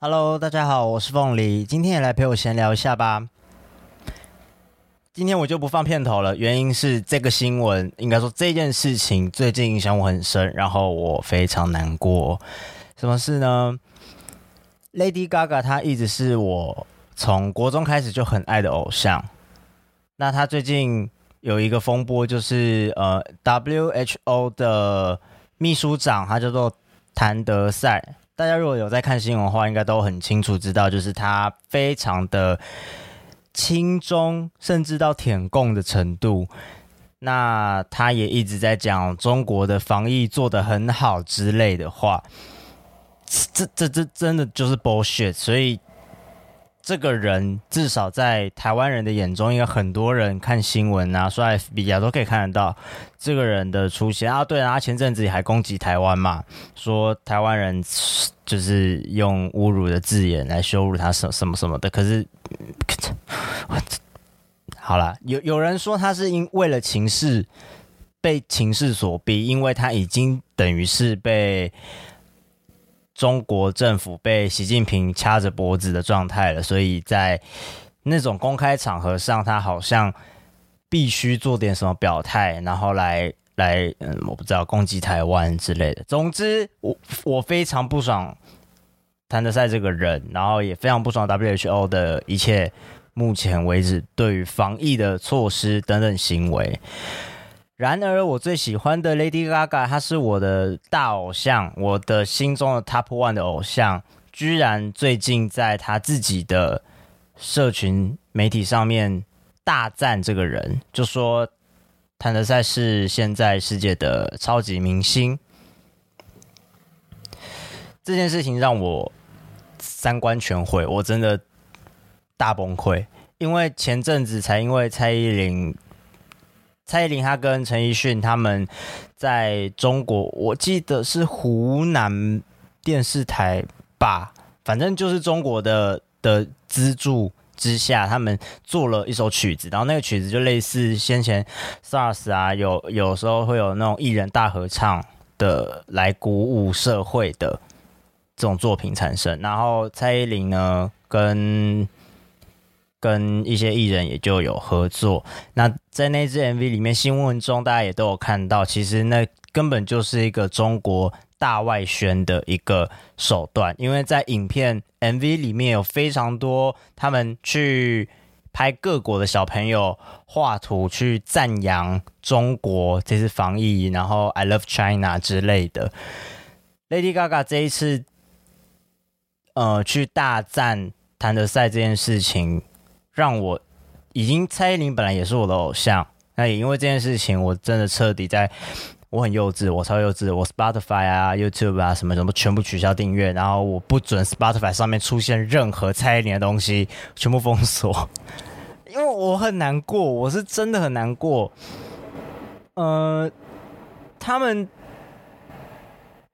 Hello，大家好，我是凤梨，今天也来陪我闲聊一下吧。今天我就不放片头了，原因是这个新闻，应该说这件事情最近影响我很深，然后我非常难过。什么事呢？Lady Gaga 她一直是我从国中开始就很爱的偶像。那她最近有一个风波，就是呃，WHO 的秘书长，他叫做谭德赛。大家如果有在看新闻的话，应该都很清楚知道，就是他非常的轻中，甚至到舔共的程度。那他也一直在讲中国的防疫做得很好之类的话，这这这真的就是 bullshit。所以。这个人至少在台湾人的眼中，应该很多人看新闻啊，刷 FB 啊，都可以看得到这个人的出现啊。对啊，他前阵子还攻击台湾嘛，说台湾人就是用侮辱的字眼来羞辱他什什么什么的。可是，好了，有有人说他是因为了情势被情势所逼，因为他已经等于是被。中国政府被习近平掐着脖子的状态了，所以在那种公开场合上，他好像必须做点什么表态，然后来来，嗯，我不知道攻击台湾之类的。总之，我我非常不爽谭德赛这个人，然后也非常不爽 WHO 的一切目前为止对于防疫的措施等等行为。然而，我最喜欢的 Lady Gaga，她是我的大偶像，我的心中的 Top One 的偶像，居然最近在她自己的社群媒体上面大赞这个人，就说谭德赛是现在世界的超级明星。这件事情让我三观全毁，我真的大崩溃，因为前阵子才因为蔡依林。蔡依林她跟陈奕迅他们在中国，我记得是湖南电视台吧，反正就是中国的的资助之下，他们做了一首曲子，然后那个曲子就类似先前 SARS 啊，有有时候会有那种艺人大合唱的来鼓舞社会的这种作品产生，然后蔡依林呢跟。跟一些艺人也就有合作。那在那支 MV 里面，新闻中大家也都有看到，其实那根本就是一个中国大外宣的一个手段。因为在影片 MV 里面有非常多他们去拍各国的小朋友画图，去赞扬中国这次防疫，然后 I love China 之类的。Lady Gaga 这一次，呃，去大赞谭德赛这件事情。让我已经蔡依林本来也是我的偶像，那也因为这件事情，我真的彻底在，我很幼稚，我超幼稚，我 Spotify 啊、YouTube 啊什么什么全部取消订阅，然后我不准 Spotify 上面出现任何蔡依林的东西，全部封锁，因为我很难过，我是真的很难过。呃，他们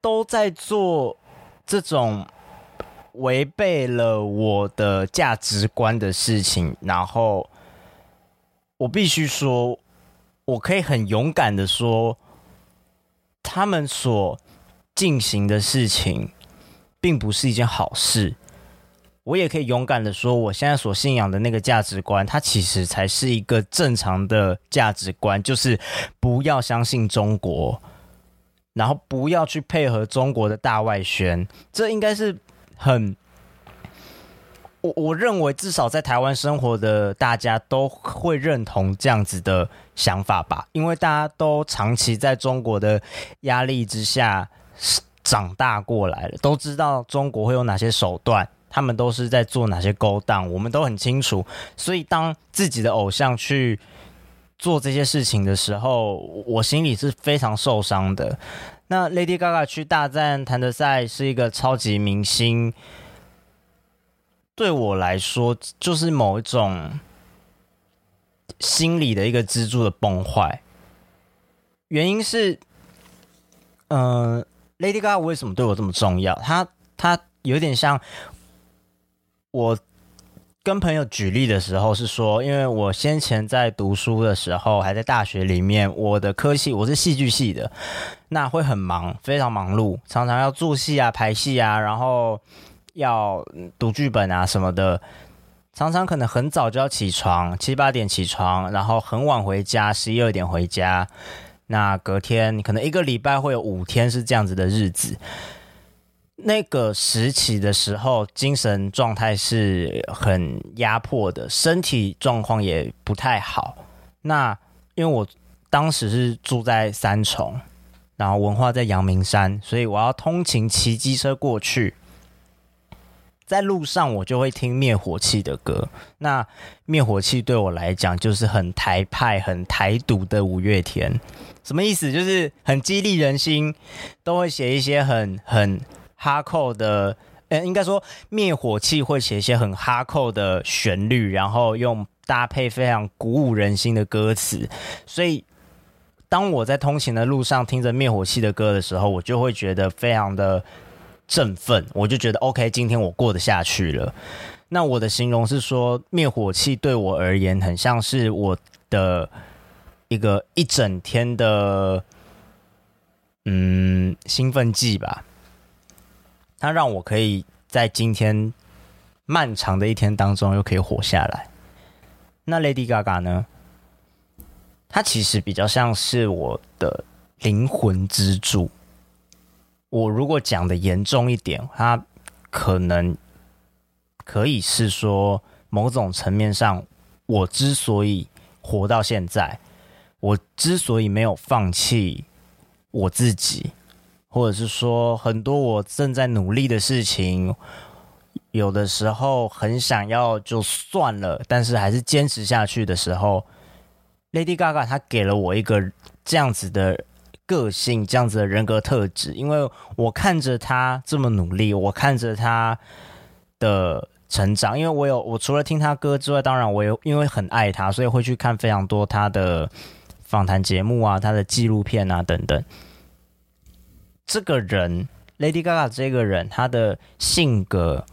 都在做这种。违背了我的价值观的事情，然后我必须说，我可以很勇敢的说，他们所进行的事情并不是一件好事。我也可以勇敢的说，我现在所信仰的那个价值观，它其实才是一个正常的价值观，就是不要相信中国，然后不要去配合中国的大外宣，这应该是。很，我我认为至少在台湾生活的大家都会认同这样子的想法吧，因为大家都长期在中国的压力之下长大过来了，都知道中国会有哪些手段，他们都是在做哪些勾当，我们都很清楚。所以当自己的偶像去做这些事情的时候，我心里是非常受伤的。那 Lady Gaga 去大战谭德赛是一个超级明星，对我来说就是某一种心理的一个支柱的崩坏。原因是，嗯，Lady Gaga 为什么对我这么重要？她她有点像我。跟朋友举例的时候是说，因为我先前在读书的时候，还在大学里面，我的科系我是戏剧系的，那会很忙，非常忙碌，常常要做戏啊、排戏啊，然后要读剧本啊什么的，常常可能很早就要起床，七八点起床，然后很晚回家，十一二点回家。那隔天可能一个礼拜会有五天是这样子的日子。那个时期的时候，精神状态是很压迫的，身体状况也不太好。那因为我当时是住在三重，然后文化在阳明山，所以我要通勤骑机车过去。在路上我就会听灭火器的歌。那灭火器对我来讲就是很台派、很台独的五月天。什么意思？就是很激励人心，都会写一些很很。哈扣的，呃，应该说灭火器会写一些很哈扣的旋律，然后用搭配非常鼓舞人心的歌词。所以，当我在通勤的路上听着灭火器的歌的时候，我就会觉得非常的振奋。我就觉得 OK，今天我过得下去了。那我的形容是说，灭火器对我而言，很像是我的一个一整天的，嗯，兴奋剂吧。它让我可以在今天漫长的一天当中又可以活下来。那 Lady Gaga 呢？它其实比较像是我的灵魂支柱。我如果讲的严重一点，它可能可以是说，某种层面上，我之所以活到现在，我之所以没有放弃我自己。或者是说很多我正在努力的事情，有的时候很想要就算了，但是还是坚持下去的时候，Lady Gaga 她给了我一个这样子的个性，这样子的人格特质。因为我看着她这么努力，我看着她的成长，因为我有我除了听她歌之外，当然我有因为很爱她，所以会去看非常多她的访谈节目啊，她的纪录片啊等等。这个人，Lady Gaga 这个人，他的性格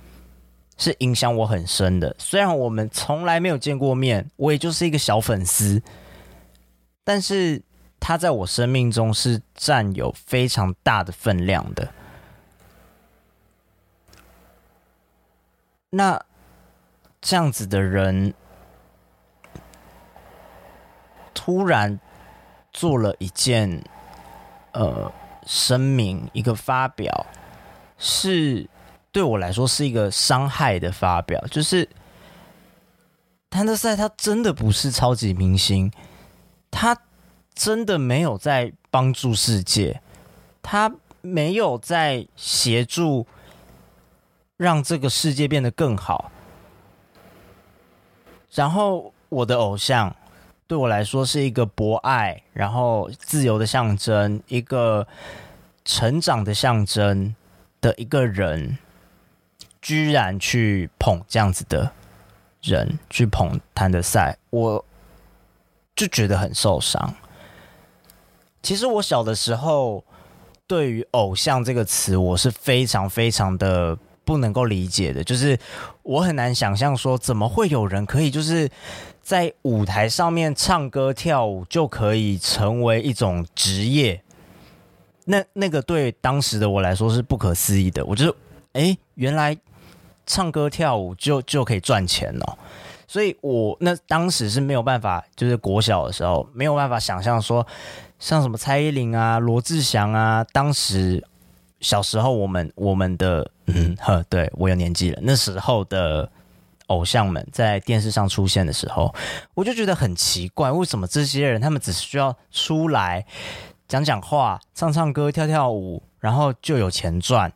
是影响我很深的。虽然我们从来没有见过面，我也就是一个小粉丝，但是他在我生命中是占有非常大的分量的。那这样子的人，突然做了一件，呃。声明一个发表，是对我来说是一个伤害的发表。就是谭德赛他真的不是超级明星，他真的没有在帮助世界，他没有在协助让这个世界变得更好。然后我的偶像。对我来说是一个博爱，然后自由的象征，一个成长的象征的一个人，居然去捧这样子的人，去捧谭德赛，我就觉得很受伤。其实我小的时候，对于偶像这个词，我是非常非常的不能够理解的，就是我很难想象说，怎么会有人可以就是。在舞台上面唱歌跳舞就可以成为一种职业，那那个对当时的我来说是不可思议的。我觉得，哎，原来唱歌跳舞就就可以赚钱哦。所以我那当时是没有办法，就是国小的时候没有办法想象说，像什么蔡依林啊、罗志祥啊，当时小时候我们我们的嗯呵，对我有年纪了，那时候的。偶像们在电视上出现的时候，我就觉得很奇怪，为什么这些人他们只需要出来讲讲话、唱唱歌、跳跳舞，然后就有钱赚？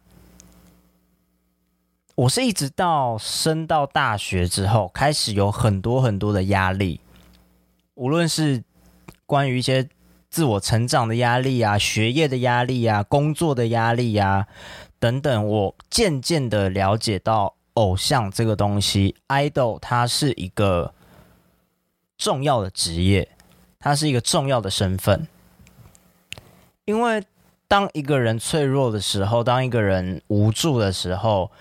我是一直到升到大学之后，开始有很多很多的压力，无论是关于一些自我成长的压力啊、学业的压力啊、工作的压力啊等等，我渐渐的了解到。偶像这个东西，idol 它是一个重要的职业，它是一个重要的身份。因为当一个人脆弱的时候，当一个人无助的时候，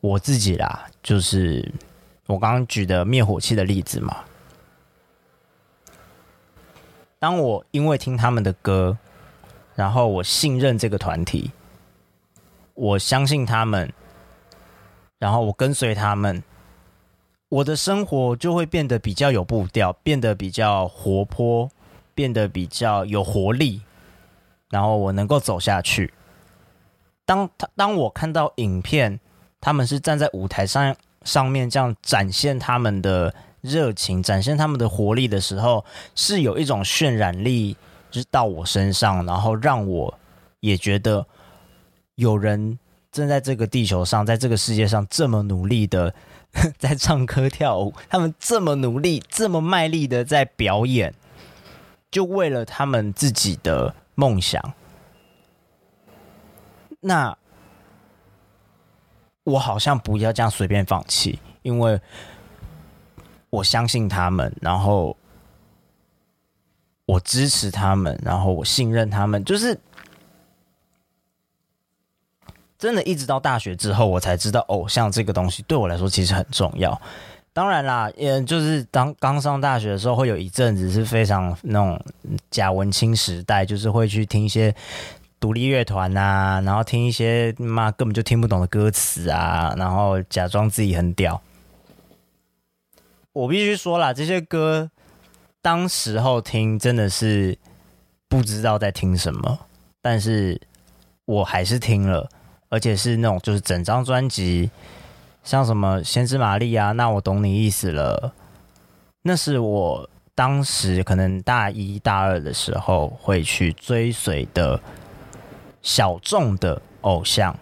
我自己啦，就是我刚刚举的灭火器的例子嘛。当我因为听他们的歌，然后我信任这个团体，我相信他们。然后我跟随他们，我的生活就会变得比较有步调，变得比较活泼，变得比较有活力，然后我能够走下去。当他当我看到影片，他们是站在舞台上上面这样展现他们的热情，展现他们的活力的时候，是有一种渲染力，就是到我身上，然后让我也觉得有人正在这个地球上，在这个世界上这么努力的在唱歌跳舞，他们这么努力、这么卖力的在表演，就为了他们自己的梦想。那我好像不要这样随便放弃，因为我相信他们，然后我支持他们，然后我信任他们。就是真的，一直到大学之后，我才知道偶像这个东西对我来说其实很重要。当然啦，嗯，就是当刚上大学的时候，会有一阵子是非常那种假文青时代，就是会去听一些。独立乐团呐，然后听一些妈根本就听不懂的歌词啊，然后假装自己很屌。我必须说啦，这些歌当时候听真的是不知道在听什么，但是我还是听了，而且是那种就是整张专辑，像什么《先知玛丽》啊，那我懂你意思了。那是我当时可能大一大二的时候会去追随的。小众的偶像，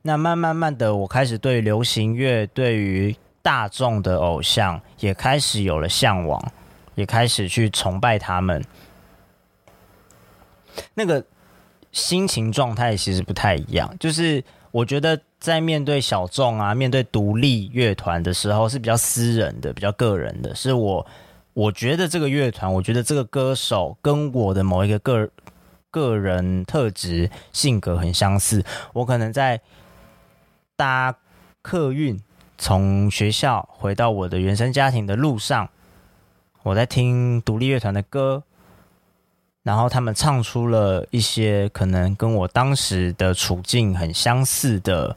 那慢慢慢的，我开始对流行乐，对于大众的偶像，也开始有了向往，也开始去崇拜他们。那个心情状态其实不太一样，就是我觉得在面对小众啊，面对独立乐团的时候，是比较私人的，比较个人的。是我我觉得这个乐团，我觉得这个歌手跟我的某一个个。个人特质、性格很相似。我可能在搭客运从学校回到我的原生家庭的路上，我在听独立乐团的歌，然后他们唱出了一些可能跟我当时的处境很相似的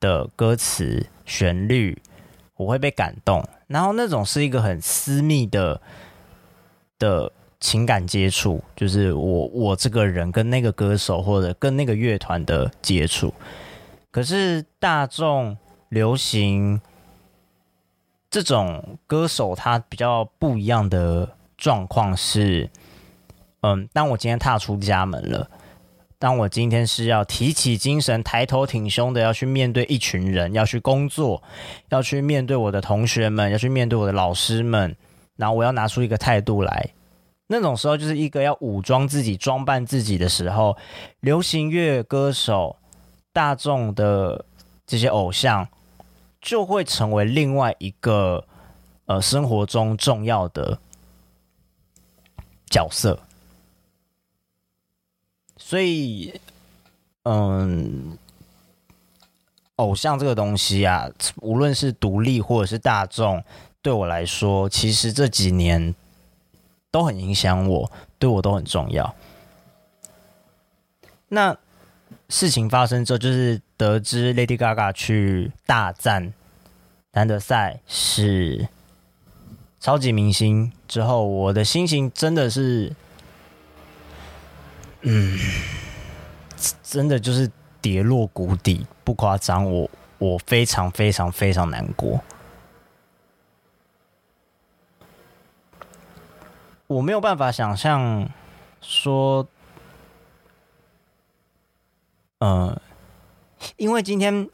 的歌词、旋律，我会被感动。然后那种是一个很私密的的。情感接触就是我我这个人跟那个歌手或者跟那个乐团的接触，可是大众流行这种歌手他比较不一样的状况是，嗯，当我今天踏出家门了，当我今天是要提起精神、抬头挺胸的要去面对一群人，要去工作，要去面对我的同学们，要去面对我的老师们，然后我要拿出一个态度来。那种时候就是一个要武装自己、装扮自己的时候，流行乐歌手、大众的这些偶像就会成为另外一个呃生活中重要的角色。所以，嗯，偶像这个东西啊，无论是独立或者是大众，对我来说，其实这几年。都很影响我，对我都很重要。那事情发生之后，就是得知 Lady Gaga 去大战兰德赛是超级明星之后，我的心情真的是，嗯，真的就是跌落谷底，不夸张，我我非常非常非常难过。我没有办法想象说，呃，因为今天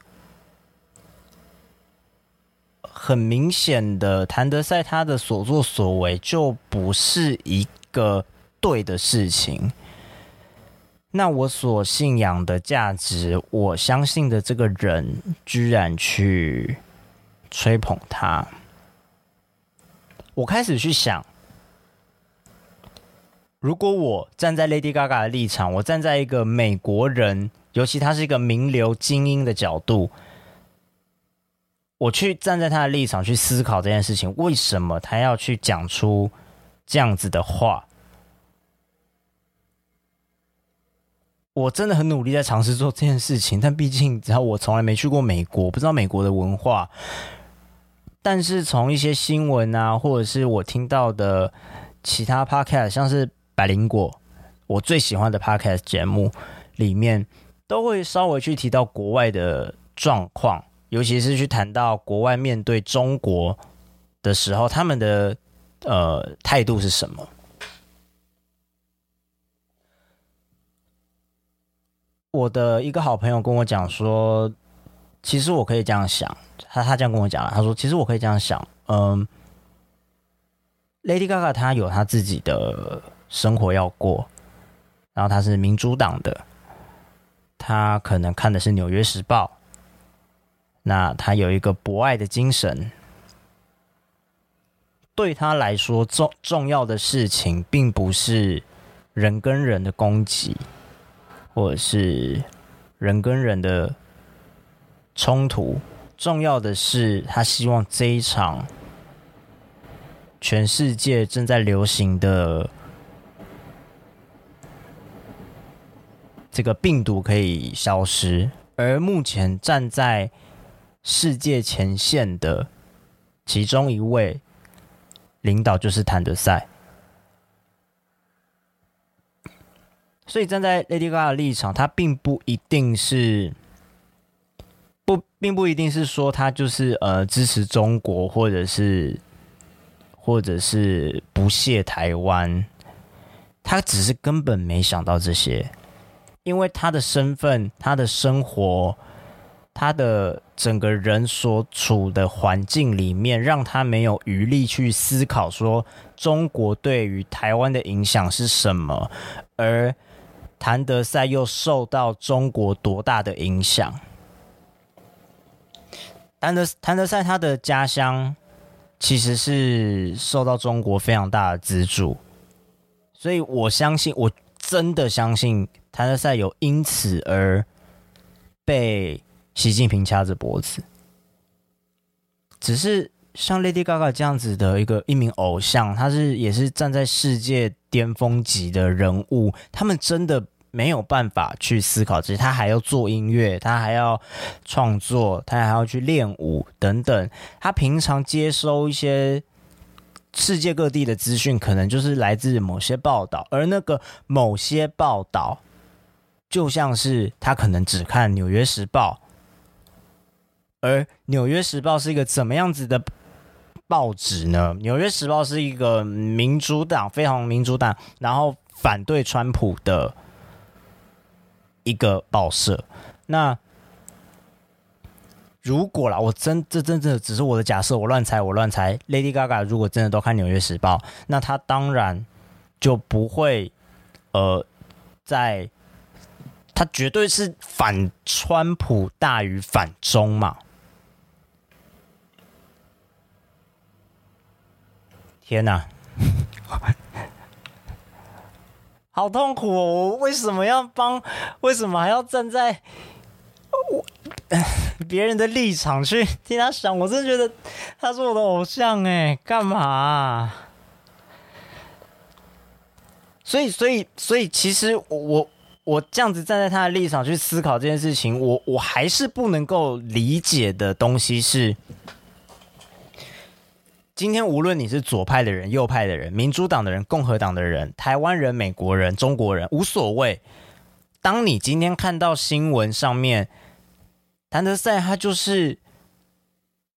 很明显的，谭德赛他的所作所为就不是一个对的事情。那我所信仰的价值，我相信的这个人，居然去吹捧他，我开始去想。如果我站在 Lady Gaga 的立场，我站在一个美国人，尤其他是一个名流精英的角度，我去站在他的立场去思考这件事情，为什么他要去讲出这样子的话？我真的很努力在尝试做这件事情，但毕竟只要我从来没去过美国，不知道美国的文化。但是从一些新闻啊，或者是我听到的其他 podcast，像是百灵果，我最喜欢的 podcast 节目里面，都会稍微去提到国外的状况，尤其是去谈到国外面对中国的时候，他们的呃态度是什么。我的一个好朋友跟我讲说，其实我可以这样想。他他这样跟我讲，他说：“其实我可以这样想，嗯，Lady Gaga 她有她自己的生活要过，然后她是民主党的，她可能看的是《纽约时报》，那他有一个博爱的精神，对他来说重重要的事情，并不是人跟人的攻击，或者是人跟人的冲突。”重要的是，他希望这一场全世界正在流行的这个病毒可以消失。而目前站在世界前线的其中一位领导就是谭德赛，所以站在 Lady Gaga 的立场，他并不一定是。不，并不一定是说他就是呃支持中国，或者是或者是不屑台湾，他只是根本没想到这些，因为他的身份、他的生活、他的整个人所处的环境里面，让他没有余力去思考说中国对于台湾的影响是什么，而谭德赛又受到中国多大的影响。谭德谭德赛他的家乡其实是受到中国非常大的资助，所以我相信，我真的相信谭德赛有因此而被习近平掐着脖子。只是像 Lady Gaga 这样子的一个一名偶像，他是也是站在世界巅峰级的人物，他们真的。没有办法去思考这些，他还要做音乐，他还要创作，他还要去练舞等等。他平常接收一些世界各地的资讯，可能就是来自某些报道，而那个某些报道，就像是他可能只看《纽约时报》，而《纽约时报》是一个怎么样子的报纸呢？《纽约时报》是一个民主党，非常民主党，然后反对川普的。一个报社，那如果啦，我真这真的只是我的假设，我乱猜，我乱猜。Lady Gaga 如果真的都看《纽约时报》，那他当然就不会，呃，在他绝对是反川普大于反中嘛？天哪！好痛苦哦！我为什么要帮？为什么还要站在我别人的立场去替他想？我真的觉得他是我的偶像哎，干嘛？所以，所以，所以，其实我我这样子站在他的立场去思考这件事情，我我还是不能够理解的东西是。今天无论你是左派的人、右派的人、民主党的人、共和党的人、台湾人、美国人、中国人，无所谓。当你今天看到新闻上面，谭德赛他就是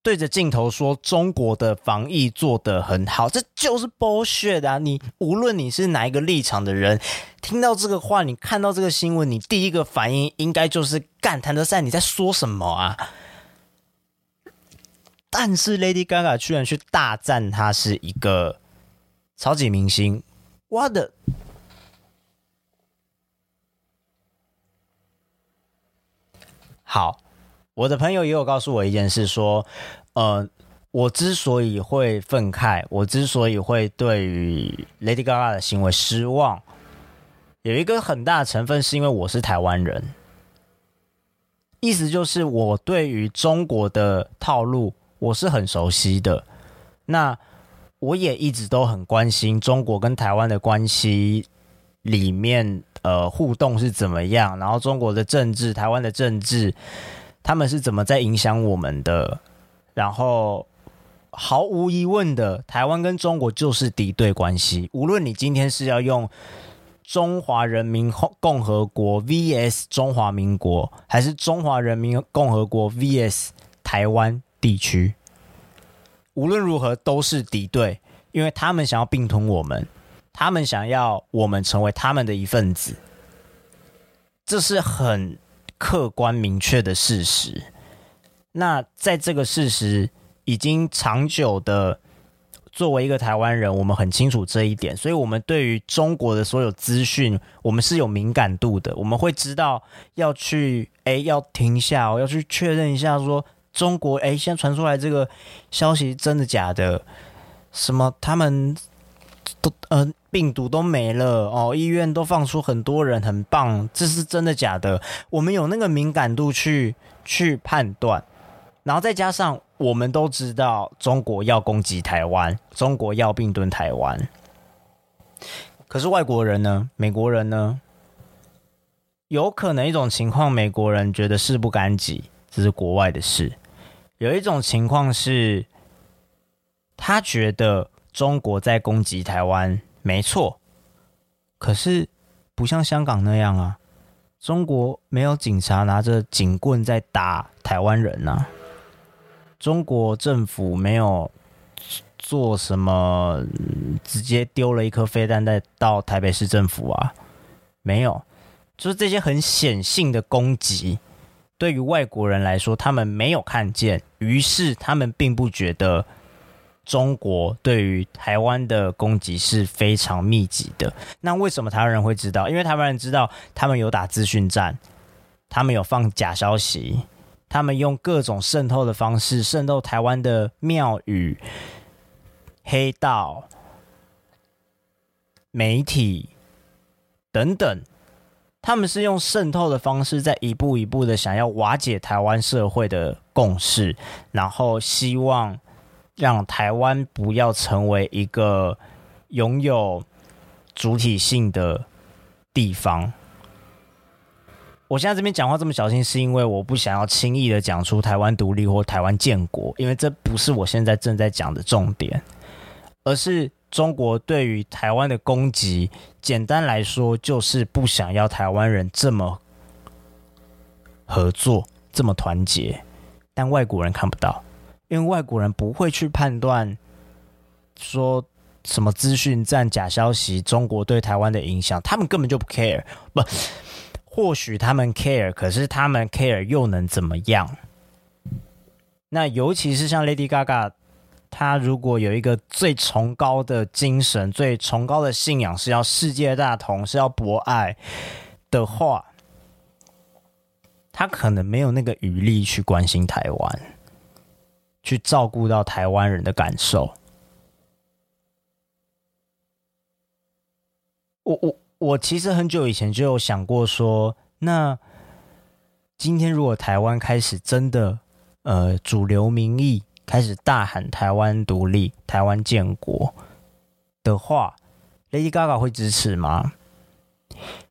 对着镜头说中国的防疫做得很好，这就是 bullshit 啊！你无论你是哪一个立场的人，听到这个话，你看到这个新闻，你第一个反应应该就是干谭德赛你在说什么啊？但是 Lady Gaga 居然去大赞他是一个超级明星，我的好，我的朋友也有告诉我一件事，说，呃，我之所以会愤慨，我之所以会对于 Lady Gaga 的行为失望，有一个很大的成分是因为我是台湾人，意思就是我对于中国的套路。我是很熟悉的，那我也一直都很关心中国跟台湾的关系里面呃互动是怎么样，然后中国的政治、台湾的政治，他们是怎么在影响我们的？然后毫无疑问的，台湾跟中国就是敌对关系。无论你今天是要用中华人民共和国 VS 中华民国，还是中华人民共和国 VS 台湾地区，无论如何都是敌对，因为他们想要并吞我们。他们想要我们成为他们的一份子，这是很客观明确的事实。那在这个事实已经长久的，作为一个台湾人，我们很清楚这一点，所以我们对于中国的所有资讯，我们是有敏感度的。我们会知道要去，哎，要停下，要去确认一下，说中国，哎，现在传出来这个消息真的假的？什么他们？都呃，病毒都没了哦，医院都放出很多人，很棒，这是真的假的？我们有那个敏感度去去判断，然后再加上我们都知道中国要攻击台湾，中国要并吞台湾，可是外国人呢？美国人呢？有可能一种情况，美国人觉得事不干己，这是国外的事；有一种情况是，他觉得。中国在攻击台湾，没错，可是不像香港那样啊。中国没有警察拿着警棍在打台湾人呐。中国政府没有做什么，直接丢了一颗飞弹在到台北市政府啊，没有。就是这些很显性的攻击，对于外国人来说，他们没有看见，于是他们并不觉得。中国对于台湾的攻击是非常密集的。那为什么台湾人会知道？因为台湾人知道他们有打资讯战，他们有放假消息，他们用各种渗透的方式渗透台湾的庙宇、黑道、媒体等等。他们是用渗透的方式，在一步一步的想要瓦解台湾社会的共识，然后希望。让台湾不要成为一个拥有主体性的地方。我现在这边讲话这么小心，是因为我不想要轻易的讲出台湾独立或台湾建国，因为这不是我现在正在讲的重点，而是中国对于台湾的攻击。简单来说，就是不想要台湾人这么合作、这么团结，但外国人看不到。因为外国人不会去判断说什么资讯战、假消息，中国对台湾的影响，他们根本就不 care。不，或许他们 care，可是他们 care 又能怎么样？那尤其是像 Lady Gaga，他如果有一个最崇高的精神、最崇高的信仰，是要世界大同，是要博爱的话，他可能没有那个余力去关心台湾。去照顾到台湾人的感受。我我我其实很久以前就有想过说，那今天如果台湾开始真的呃主流民意开始大喊台湾独立、台湾建国的话，Lady Gaga 会支持吗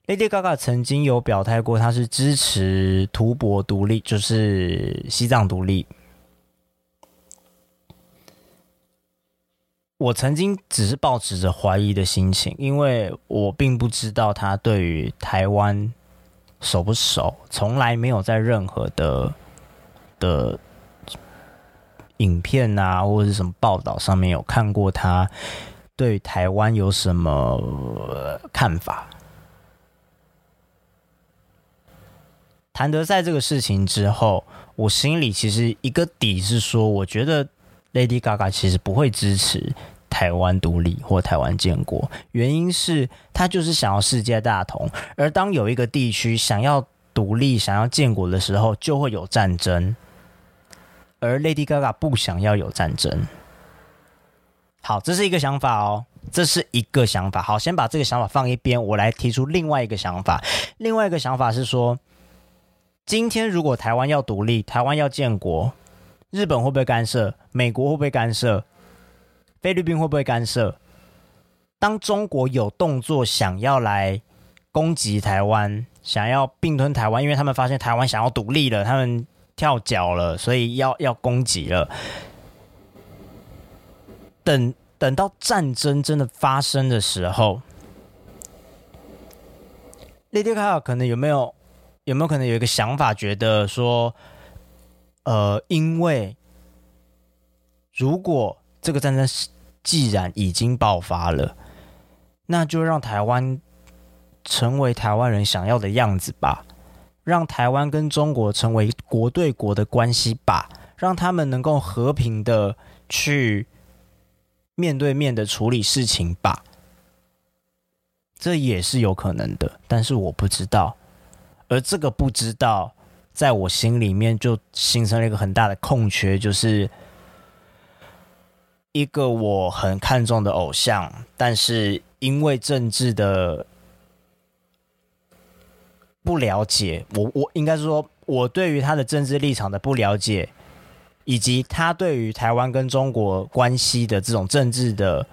？Lady Gaga 曾经有表态过，他是支持图博独立，就是西藏独立。我曾经只是抱持着怀疑的心情，因为我并不知道他对于台湾熟不熟，从来没有在任何的的影片啊或者是什么报道上面有看过他对台湾有什么看法。谭德赛这个事情之后，我心里其实一个底是说，我觉得 Lady Gaga 其实不会支持。台湾独立或台湾建国，原因是他就是想要世界大同。而当有一个地区想要独立、想要建国的时候，就会有战争。而 Lady Gaga 不想要有战争。好，这是一个想法哦，这是一个想法。好，先把这个想法放一边，我来提出另外一个想法。另外一个想法是说，今天如果台湾要独立、台湾要建国，日本会不会干涉？美国会不会干涉？菲律宾会不会干涉？当中国有动作想要来攻击台湾，想要并吞台湾，因为他们发现台湾想要独立了，他们跳脚了，所以要要攻击了。等等到战争真的发生的时候，列迪卡尔可能有没有有没有可能有一个想法，觉得说，呃，因为如果这个战争既然已经爆发了，那就让台湾成为台湾人想要的样子吧，让台湾跟中国成为国对国的关系吧，让他们能够和平的去面对面的处理事情吧，这也是有可能的，但是我不知道，而这个不知道，在我心里面就形成了一个很大的空缺，就是。一个我很看重的偶像，但是因为政治的不了解，我我应该是说，我对于他的政治立场的不了解，以及他对于台湾跟中国关系的这种政治的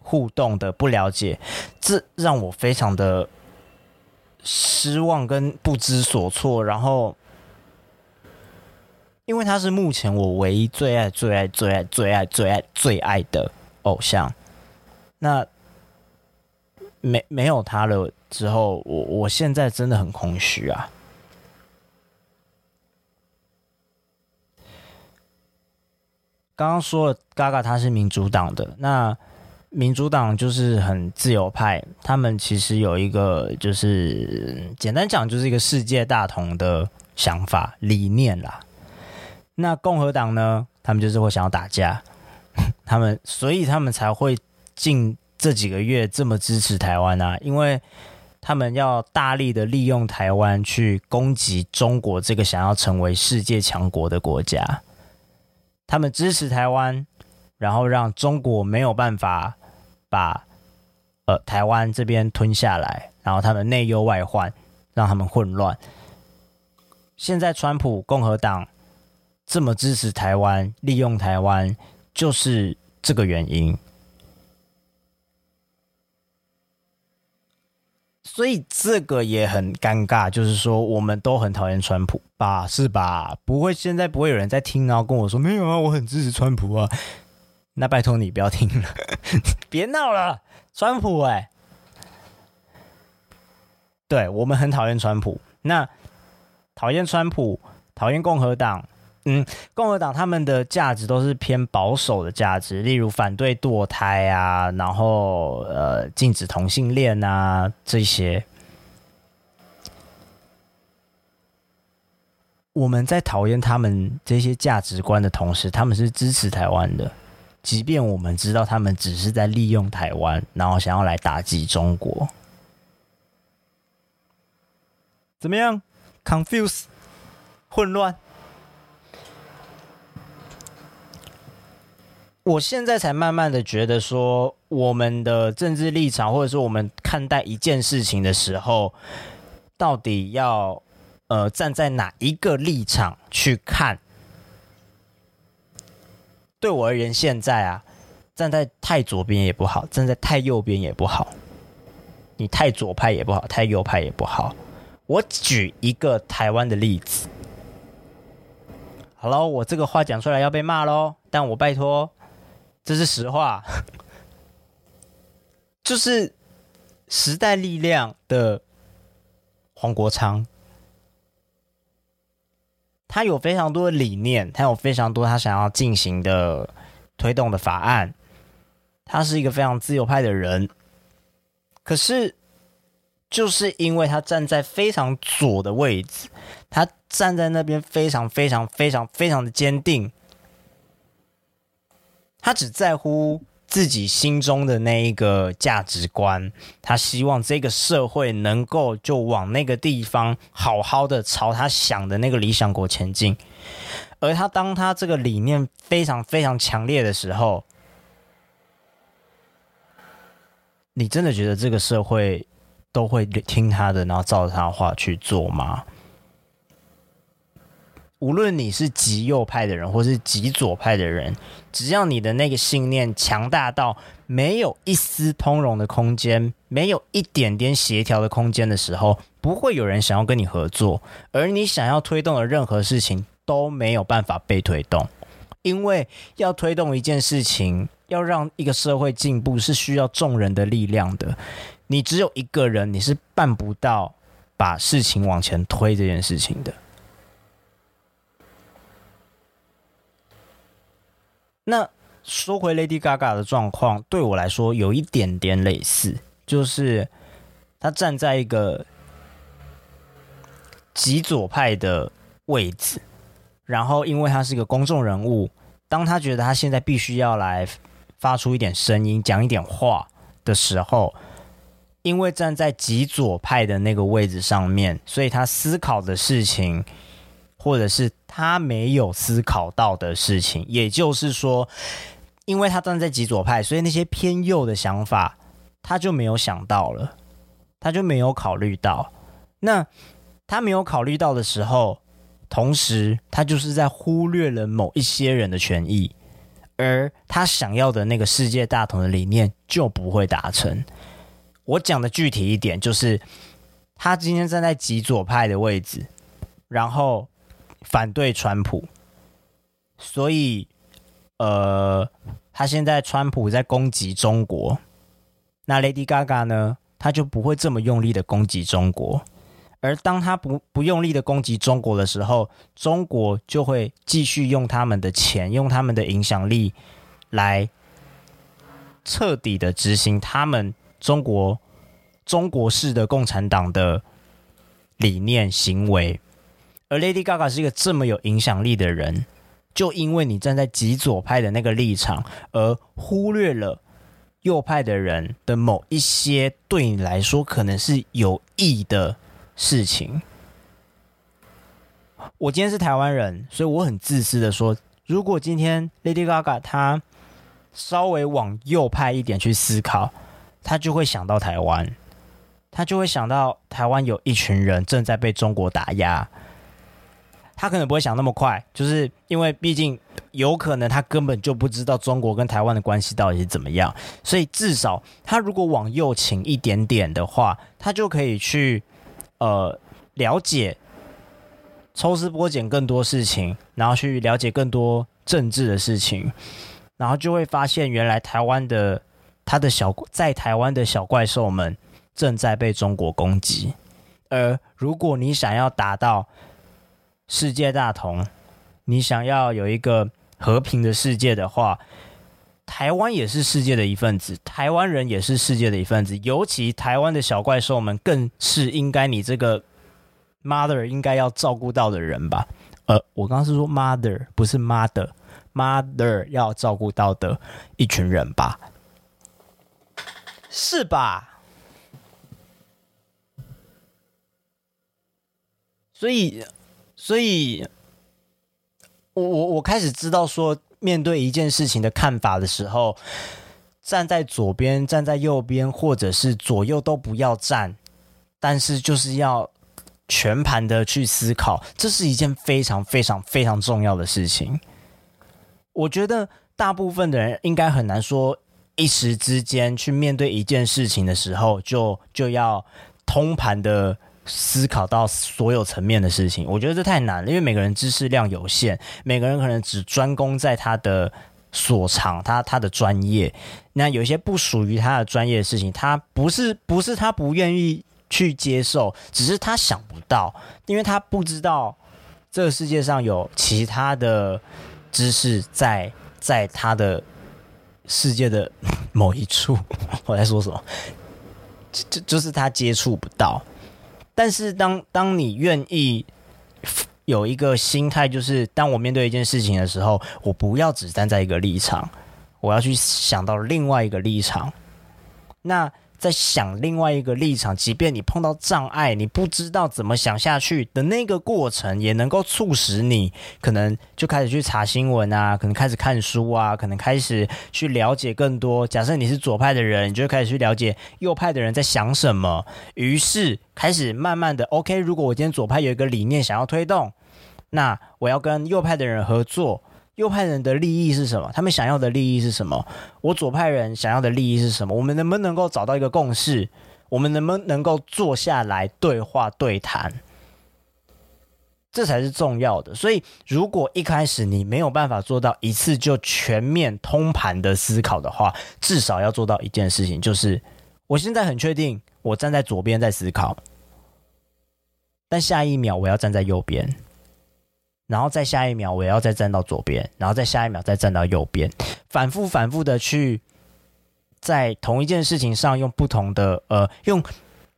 互动的不了解，这让我非常的失望跟不知所措，然后。因为他是目前我唯一最爱、最爱、最爱、最爱、最爱、最爱的偶像，那没没有他了之后，我我现在真的很空虚啊。刚刚说了，嘎嘎他是民主党的，那民主党就是很自由派，他们其实有一个就是简单讲就是一个世界大同的想法理念啦。那共和党呢？他们就是会想要打架，他们所以他们才会近这几个月这么支持台湾啊，因为他们要大力的利用台湾去攻击中国这个想要成为世界强国的国家。他们支持台湾，然后让中国没有办法把呃台湾这边吞下来，然后他们内忧外患，让他们混乱。现在川普共和党。这么支持台湾，利用台湾，就是这个原因。所以这个也很尴尬，就是说我们都很讨厌川普吧，是吧？不会，现在不会有人在听然后跟我说没有啊，我很支持川普啊。那拜托你不要听了，别闹了，川普哎，对我们很讨厌川普。那讨厌川普，讨厌共和党。嗯，共和党他们的价值都是偏保守的价值，例如反对堕胎啊，然后呃禁止同性恋啊这些。我们在讨厌他们这些价值观的同时，他们是支持台湾的，即便我们知道他们只是在利用台湾，然后想要来打击中国。怎么样？Confuse，混乱。我现在才慢慢的觉得说，我们的政治立场，或者说我们看待一件事情的时候，到底要呃站在哪一个立场去看？对我而言，现在啊，站在太左边也不好，站在太右边也不好。你太左派也不好，太右派也不好。我举一个台湾的例子。好了，我这个话讲出来要被骂喽，但我拜托。这是实话，就是时代力量的黄国昌，他有非常多的理念，他有非常多他想要进行的推动的法案，他是一个非常自由派的人，可是就是因为他站在非常左的位置，他站在那边非常非常非常非常的坚定。他只在乎自己心中的那一个价值观，他希望这个社会能够就往那个地方好好的朝他想的那个理想国前进。而他当他这个理念非常非常强烈的时候，你真的觉得这个社会都会听他的，然后照着他话去做吗？无论你是极右派的人，或是极左派的人，只要你的那个信念强大到没有一丝通融的空间，没有一点点协调的空间的时候，不会有人想要跟你合作，而你想要推动的任何事情都没有办法被推动，因为要推动一件事情，要让一个社会进步，是需要众人的力量的。你只有一个人，你是办不到把事情往前推这件事情的。那说回 Lady Gaga 的状况，对我来说有一点点类似，就是他站在一个极左派的位置，然后因为他是一个公众人物，当他觉得他现在必须要来发出一点声音、讲一点话的时候，因为站在极左派的那个位置上面，所以他思考的事情。或者是他没有思考到的事情，也就是说，因为他站在极左派，所以那些偏右的想法他就没有想到了，他就没有考虑到。那他没有考虑到的时候，同时他就是在忽略了某一些人的权益，而他想要的那个世界大同的理念就不会达成。我讲的具体一点，就是他今天站在极左派的位置，然后。反对川普，所以，呃，他现在川普在攻击中国，那 Lady Gaga 呢，他就不会这么用力的攻击中国，而当他不不用力的攻击中国的时候，中国就会继续用他们的钱，用他们的影响力来彻底的执行他们中国中国式的共产党的理念行为。而 Lady Gaga 是一个这么有影响力的人，就因为你站在极左派的那个立场，而忽略了右派的人的某一些对你来说可能是有益的事情。我今天是台湾人，所以我很自私的说，如果今天 Lady Gaga 她稍微往右派一点去思考，她就会想到台湾，她就会想到台湾有一群人正在被中国打压。他可能不会想那么快，就是因为毕竟有可能他根本就不知道中国跟台湾的关系到底是怎么样，所以至少他如果往右倾一点点的话，他就可以去呃了解、抽丝剥茧更多事情，然后去了解更多政治的事情，然后就会发现原来台湾的他的小在台湾的小怪兽们正在被中国攻击，而如果你想要达到。世界大同，你想要有一个和平的世界的话，台湾也是世界的一份子，台湾人也是世界的一份子。尤其台湾的小怪兽们，更是应该你这个 mother 应该要照顾到的人吧？呃，我刚刚是说 mother，不是 mother，mother 要照顾到的一群人吧？是吧？所以。所以，我我我开始知道说，面对一件事情的看法的时候，站在左边，站在右边，或者是左右都不要站，但是就是要全盘的去思考，这是一件非常非常非常重要的事情。我觉得大部分的人应该很难说一时之间去面对一件事情的时候，就就要通盘的。思考到所有层面的事情，我觉得这太难了，因为每个人知识量有限，每个人可能只专攻在他的所长，他他的专业。那有些不属于他的专业的事情，他不是不是他不愿意去接受，只是他想不到，因为他不知道这个世界上有其他的知识在在他的世界的某一处。我在说什么？就就是他接触不到。但是当当你愿意有一个心态，就是当我面对一件事情的时候，我不要只站在一个立场，我要去想到另外一个立场。那。在想另外一个立场，即便你碰到障碍，你不知道怎么想下去的那个过程，也能够促使你可能就开始去查新闻啊，可能开始看书啊，可能开始去了解更多。假设你是左派的人，你就开始去了解右派的人在想什么，于是开始慢慢的 OK。如果我今天左派有一个理念想要推动，那我要跟右派的人合作，右派人的利益是什么？他们想要的利益是什么？我左派人想要的利益是什么？我们能不能够找到一个共识？我们能不能够坐下来对话对谈？这才是重要的。所以，如果一开始你没有办法做到一次就全面通盘的思考的话，至少要做到一件事情，就是我现在很确定我站在左边在思考，但下一秒我要站在右边，然后再下一秒我要再站到左边，然后再下一秒再站到右边，反复反复的去在同一件事情上用不同的呃用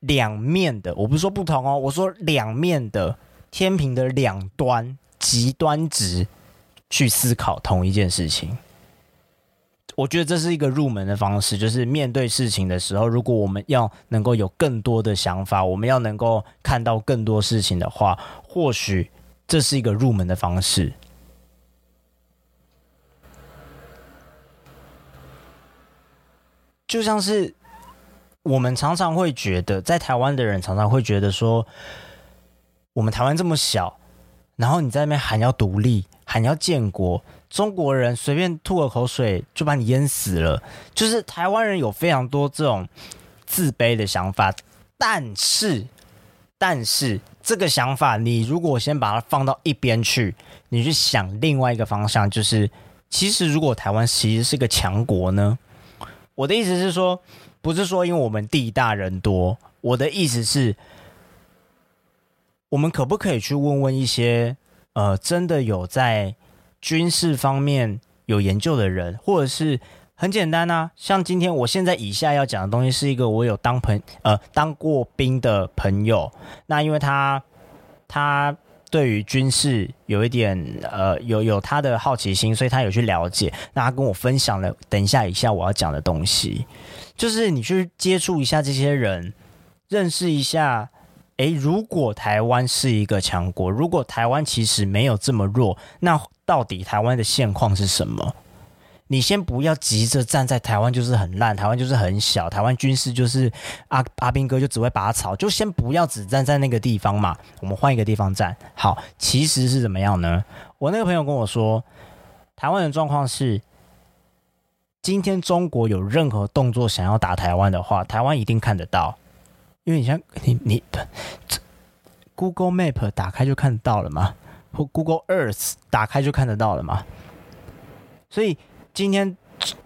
两面的，我不是说不同哦，我说两面的。天平的两端极端值去思考同一件事情，我觉得这是一个入门的方式。就是面对事情的时候，如果我们要能够有更多的想法，我们要能够看到更多事情的话，或许这是一个入门的方式。就像是我们常常会觉得，在台湾的人常常会觉得说。我们台湾这么小，然后你在那边喊要独立，喊要建国，中国人随便吐个口水就把你淹死了。就是台湾人有非常多这种自卑的想法，但是，但是这个想法，你如果先把它放到一边去，你去想另外一个方向，就是其实如果台湾其实是个强国呢？我的意思是说，不是说因为我们地大人多，我的意思是。我们可不可以去问问一些呃，真的有在军事方面有研究的人，或者是很简单啊，像今天我现在以下要讲的东西，是一个我有当朋呃当过兵的朋友，那因为他他对于军事有一点呃有有他的好奇心，所以他有去了解，那他跟我分享了，等一下以下我要讲的东西，就是你去接触一下这些人，认识一下。诶，如果台湾是一个强国，如果台湾其实没有这么弱，那到底台湾的现况是什么？你先不要急着站在台湾就是很烂，台湾就是很小，台湾军事就是阿阿兵哥就只会拔草，就先不要只站在那个地方嘛。我们换一个地方站。好，其实是怎么样呢？我那个朋友跟我说，台湾的状况是，今天中国有任何动作想要打台湾的话，台湾一定看得到。因为你像你你，Google Map 打开就看得到了嘛，或 Google Earth 打开就看得到了嘛。所以今天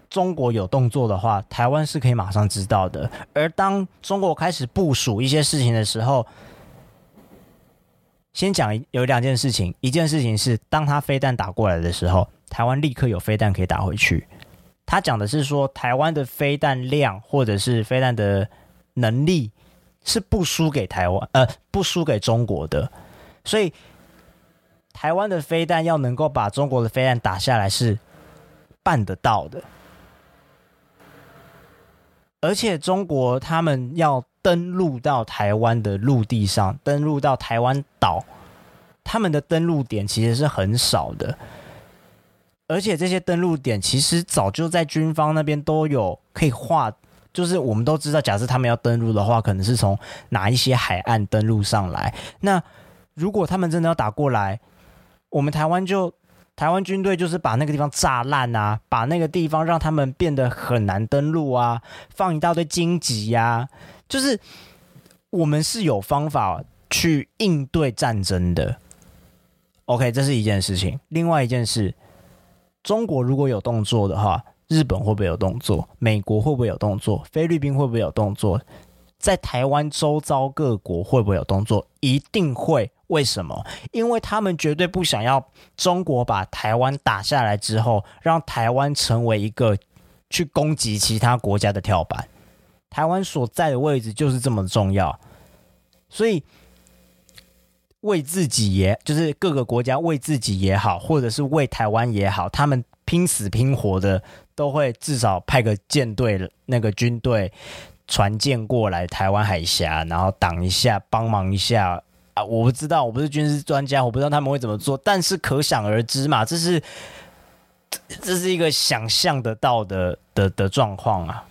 中国有动作的话，台湾是可以马上知道的。而当中国开始部署一些事情的时候，先讲有两件事情，一件事情是当他飞弹打过来的时候，台湾立刻有飞弹可以打回去。他讲的是说，台湾的飞弹量或者是飞弹的能力。是不输给台湾，呃，不输给中国的，所以台湾的飞弹要能够把中国的飞弹打下来是办得到的，而且中国他们要登陆到台湾的陆地上，登陆到台湾岛，他们的登陆点其实是很少的，而且这些登陆点其实早就在军方那边都有可以画。就是我们都知道，假设他们要登陆的话，可能是从哪一些海岸登陆上来。那如果他们真的要打过来，我们台湾就台湾军队就是把那个地方炸烂啊，把那个地方让他们变得很难登陆啊，放一大堆荆棘呀。就是我们是有方法去应对战争的。OK，这是一件事情。另外一件事，中国如果有动作的话。日本会不会有动作？美国会不会有动作？菲律宾会不会有动作？在台湾周遭各国会不会有动作？一定会。为什么？因为他们绝对不想要中国把台湾打下来之后，让台湾成为一个去攻击其他国家的跳板。台湾所在的位置就是这么重要，所以为自己也，就是各个国家为自己也好，或者是为台湾也好，他们拼死拼活的。都会至少派个舰队、那个军队、船舰过来台湾海峡，然后挡一下、帮忙一下啊！我不知道，我不是军事专家，我不知道他们会怎么做，但是可想而知嘛，这是这是一个想象得到的的的状况啊。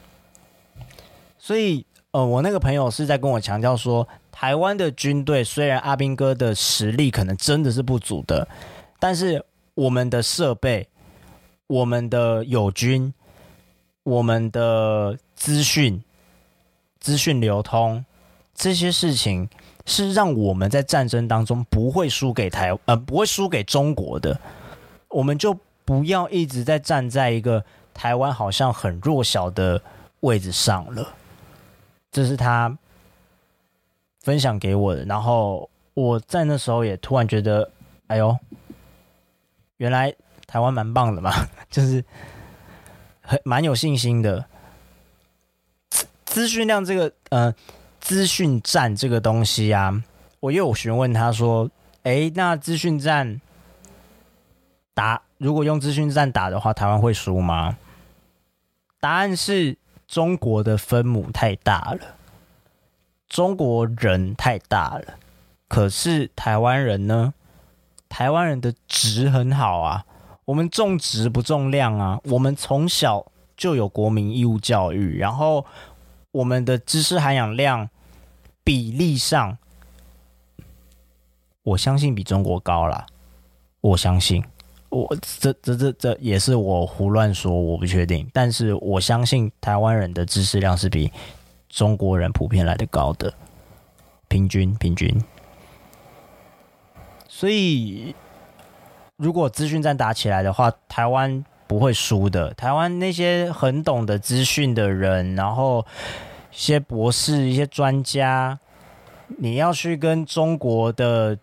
所以，呃，我那个朋友是在跟我强调说，台湾的军队虽然阿兵哥的实力可能真的是不足的，但是我们的设备、我们的友军、我们的资讯、资讯流通这些事情，是让我们在战争当中不会输给台呃不会输给中国的，我们就不要一直在站在一个台湾好像很弱小的位置上了。这是他。分享给我的，然后我在那时候也突然觉得，哎呦，原来台湾蛮棒的嘛，就是很蛮有信心的。资讯量这个，呃，资讯站这个东西啊，我又询问他说，哎，那资讯站打，如果用资讯站打的话，台湾会输吗？答案是中国的分母太大了。中国人太大了，可是台湾人呢？台湾人的值很好啊，我们重质不重量啊。我们从小就有国民义务教育，然后我们的知识含氧量比例上，我相信比中国高了。我相信，我这这这这也是我胡乱说，我不确定，但是我相信台湾人的知识量是比。中国人普遍来的高的平均平均，所以如果资讯站打起来的话，台湾不会输的。台湾那些很懂得资讯的人，然后一些博士、一些专家，你要去跟中国的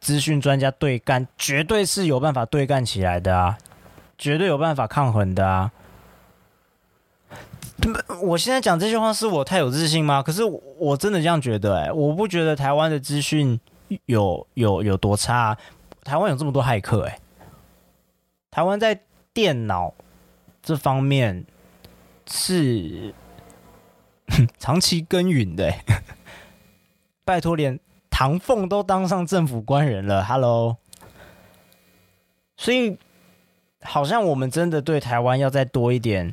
资讯专家对干，绝对是有办法对干起来的啊，绝对有办法抗衡的啊。我现在讲这句话是我太有自信吗？可是我真的这样觉得，哎，我不觉得台湾的资讯有有有多差。台湾有这么多骇客，哎，台湾在电脑这方面是长期耕耘的，拜托，连唐凤都当上政府官人了，Hello，所以好像我们真的对台湾要再多一点。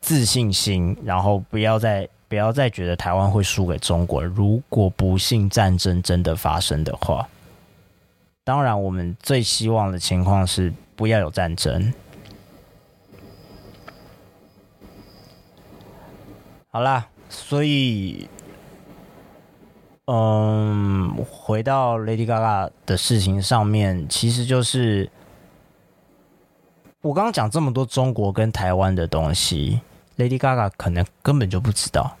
自信心，然后不要再不要再觉得台湾会输给中国。如果不幸战争真的发生的话，当然我们最希望的情况是不要有战争。好啦，所以，嗯，回到 Lady Gaga 的事情上面，其实就是我刚刚讲这么多中国跟台湾的东西。Lady Gaga 可能根本就不知道，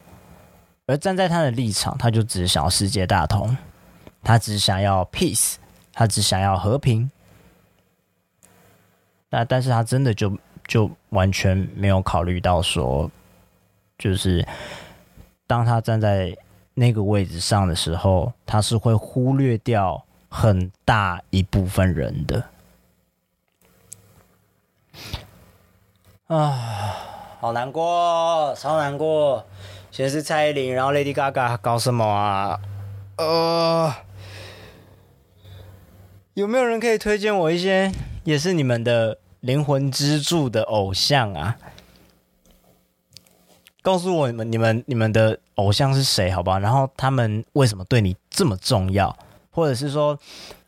而站在他的立场，他就只想要世界大同，他只想要 peace，他只想要和平。那但是他真的就就完全没有考虑到说，就是当他站在那个位置上的时候，他是会忽略掉很大一部分人的啊。好难过，超难过。先是蔡依林，然后 Lady Gaga 搞什么啊？呃，有没有人可以推荐我一些也是你们的灵魂支柱的偶像啊？告诉我你们、你们、你们的偶像是谁，好不好？然后他们为什么对你这么重要？或者是说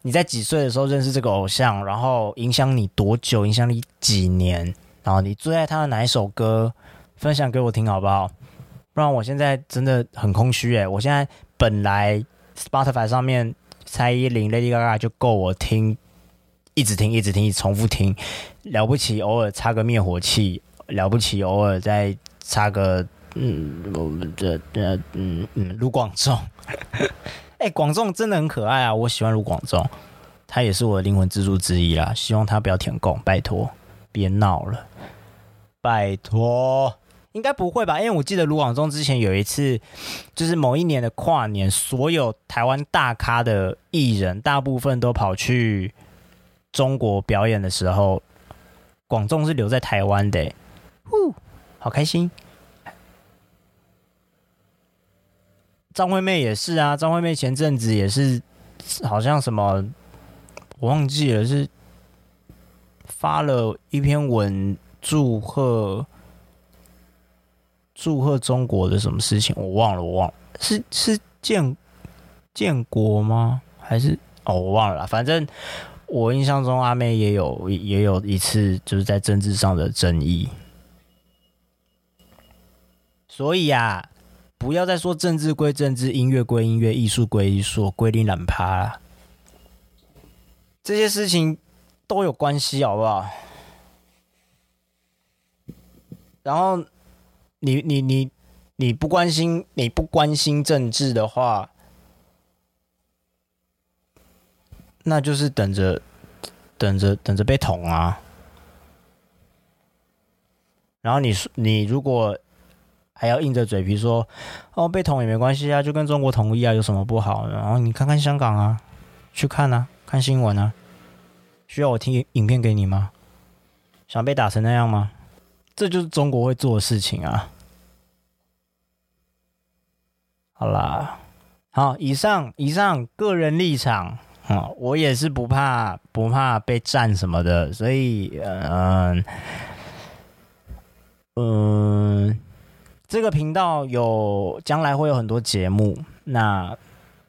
你在几岁的时候认识这个偶像，然后影响你多久？影响你几年？然后你最爱他的哪一首歌，分享给我听好不好？不然我现在真的很空虚诶。我现在本来 Spotify 上面蔡依林、Lady Gaga 就够我听，一直听、一直听、一直重复听。了不起，偶尔插个灭火器；了不起，偶尔再插个嗯，我们的呃嗯嗯卢广仲。哎，广仲真的很可爱啊，我喜欢卢广仲，他也是我的灵魂支柱之一啦。希望他不要填供，拜托。别闹了，拜托，应该不会吧？因为我记得卢广仲之前有一次，就是某一年的跨年，所有台湾大咖的艺人大部分都跑去中国表演的时候，广仲是留在台湾的，呼，好开心。张惠妹也是啊，张惠妹前阵子也是，好像什么，我忘记了是。发了一篇文祝贺祝贺中国的什么事情，我忘了，我忘了是是建建国吗？还是哦，我忘了。反正我印象中阿妹也有也有一次就是在政治上的争议。所以呀，不要再说政治归政治，音乐归音乐，艺术归艺术，归零懒趴了。这些事情都有关系，好不好？然后，你你你你不关心你不关心政治的话，那就是等着等着等着被捅啊。然后你说你如果还要硬着嘴皮说哦被捅也没关系啊，就跟中国统一啊有什么不好？然后你看看香港啊，去看啊，看新闻啊，需要我听影片给你吗？想被打成那样吗？这就是中国会做的事情啊！好啦，好，以上以上个人立场啊，我也是不怕不怕被占什么的，所以嗯嗯，这个频道有将来会有很多节目，那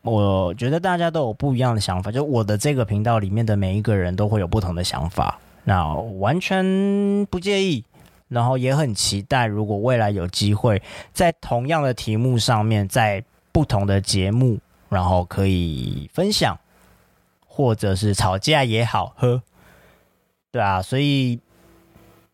我觉得大家都有不一样的想法，就我的这个频道里面的每一个人都会有不同的想法，那完全不介意。然后也很期待，如果未来有机会在同样的题目上面，在不同的节目，然后可以分享，或者是吵架也好，呵，对啊，所以。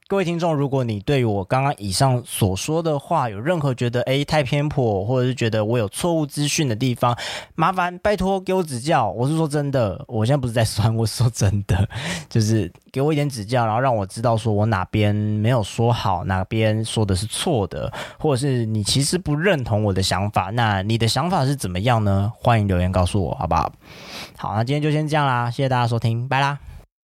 各位听众，如果你对我刚刚以上所说的话有任何觉得诶太偏颇，或者是觉得我有错误资讯的地方，麻烦拜托给我指教。我是说真的，我现在不是在酸，我是说真的，就是给我一点指教，然后让我知道说我哪边没有说好，哪边说的是错的，或者是你其实不认同我的想法，那你的想法是怎么样呢？欢迎留言告诉我，好不好？好，那今天就先这样啦，谢谢大家收听，拜啦。